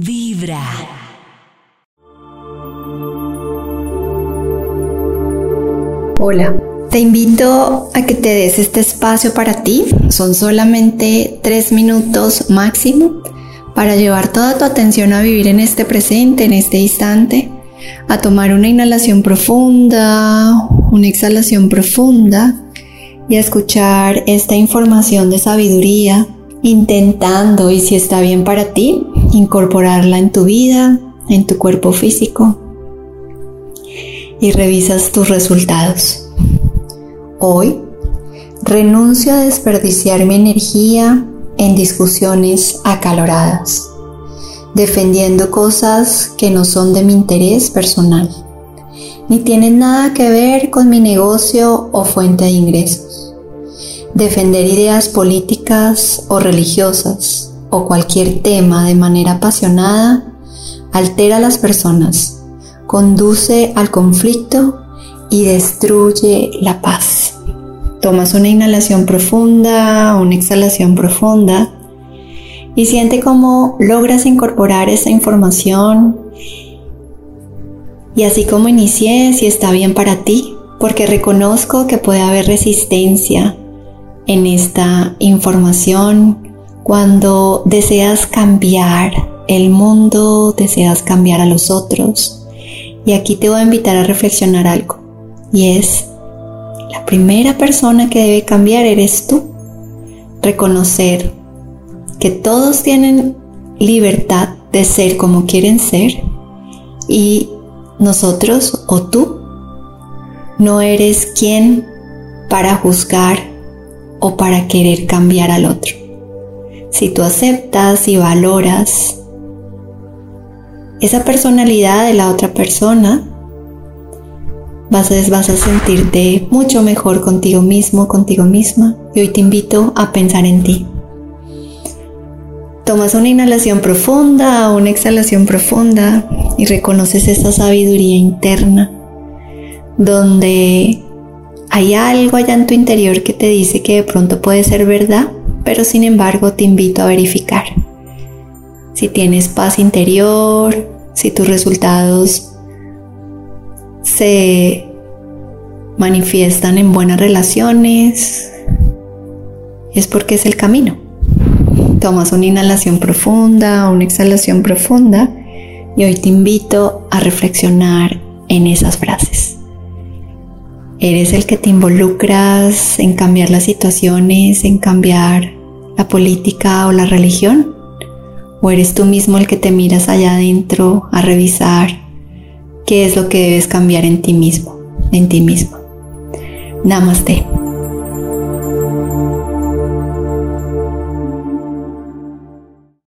Vibra. Hola, te invito a que te des este espacio para ti. Son solamente tres minutos máximo para llevar toda tu atención a vivir en este presente, en este instante, a tomar una inhalación profunda, una exhalación profunda y a escuchar esta información de sabiduría, intentando, y si está bien para ti, incorporarla en tu vida, en tu cuerpo físico y revisas tus resultados. Hoy renuncio a desperdiciar mi energía en discusiones acaloradas, defendiendo cosas que no son de mi interés personal, ni tienen nada que ver con mi negocio o fuente de ingresos. Defender ideas políticas o religiosas o cualquier tema de manera apasionada altera a las personas, conduce al conflicto y destruye la paz. Tomas una inhalación profunda, una exhalación profunda y siente cómo logras incorporar esa información y así como inicié, si está bien para ti, porque reconozco que puede haber resistencia en esta información cuando deseas cambiar el mundo, deseas cambiar a los otros. Y aquí te voy a invitar a reflexionar algo. Y es, la primera persona que debe cambiar eres tú. Reconocer que todos tienen libertad de ser como quieren ser y nosotros o tú no eres quien para juzgar o para querer cambiar al otro. Si tú aceptas y valoras esa personalidad de la otra persona, vas a, vas a sentirte mucho mejor contigo mismo, contigo misma. Y hoy te invito a pensar en ti. Tomas una inhalación profunda, una exhalación profunda y reconoces esa sabiduría interna donde hay algo allá en tu interior que te dice que de pronto puede ser verdad, pero sin embargo te invito a verificar. Si tienes paz interior, si tus resultados se manifiestan en buenas relaciones, es porque es el camino. Tomas una inhalación profunda, una exhalación profunda y hoy te invito a reflexionar en esas frases. ¿Eres el que te involucras en cambiar las situaciones, en cambiar la política o la religión? ¿O eres tú mismo el que te miras allá adentro a revisar qué es lo que debes cambiar en ti mismo, en ti mismo? Namaste.